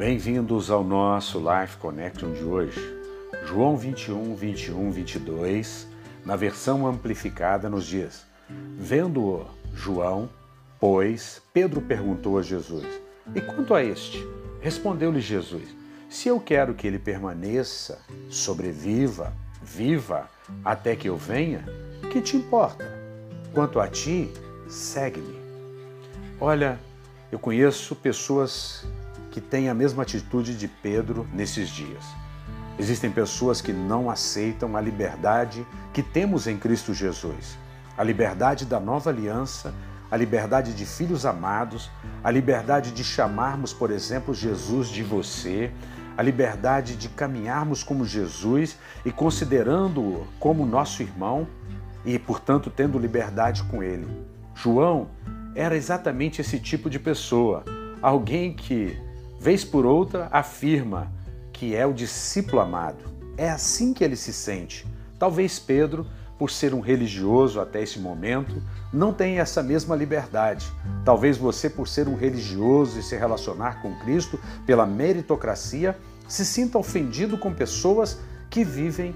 Bem-vindos ao nosso Life Connection de hoje. João 21, 21, 22, na versão amplificada, nos diz: Vendo-o João, pois, Pedro perguntou a Jesus: E quanto a este? Respondeu-lhe Jesus: Se eu quero que ele permaneça, sobreviva, viva, até que eu venha, que te importa? Quanto a ti, segue-me. Olha, eu conheço pessoas que têm a mesma atitude de Pedro nesses dias. Existem pessoas que não aceitam a liberdade que temos em Cristo Jesus, a liberdade da nova aliança, a liberdade de filhos amados, a liberdade de chamarmos, por exemplo, Jesus de você, a liberdade de caminharmos como Jesus e considerando-o como nosso irmão e, portanto, tendo liberdade com ele. João era exatamente esse tipo de pessoa, alguém que vez por outra, afirma que é o discípulo amado. É assim que ele se sente. Talvez Pedro, por ser um religioso até esse momento, não tenha essa mesma liberdade. Talvez você, por ser um religioso e se relacionar com Cristo pela meritocracia, se sinta ofendido com pessoas que vivem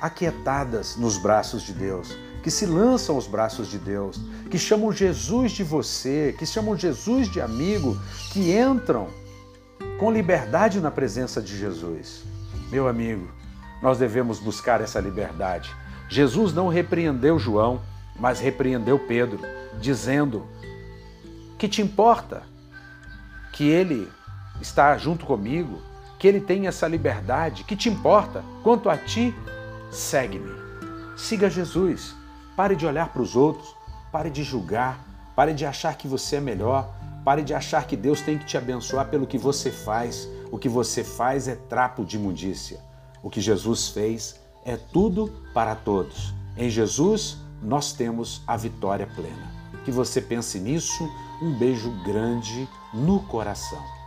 aquietadas nos braços de Deus, que se lançam aos braços de Deus, que chamam Jesus de você, que chamam Jesus de amigo, que entram com liberdade na presença de Jesus. Meu amigo, nós devemos buscar essa liberdade. Jesus não repreendeu João, mas repreendeu Pedro, dizendo: Que te importa que ele está junto comigo, que ele tem essa liberdade? Que te importa? Quanto a ti, segue-me. Siga Jesus. Pare de olhar para os outros, pare de julgar, pare de achar que você é melhor, Pare de achar que Deus tem que te abençoar pelo que você faz. O que você faz é trapo de imundícia. O que Jesus fez é tudo para todos. Em Jesus, nós temos a vitória plena. Que você pense nisso. Um beijo grande no coração.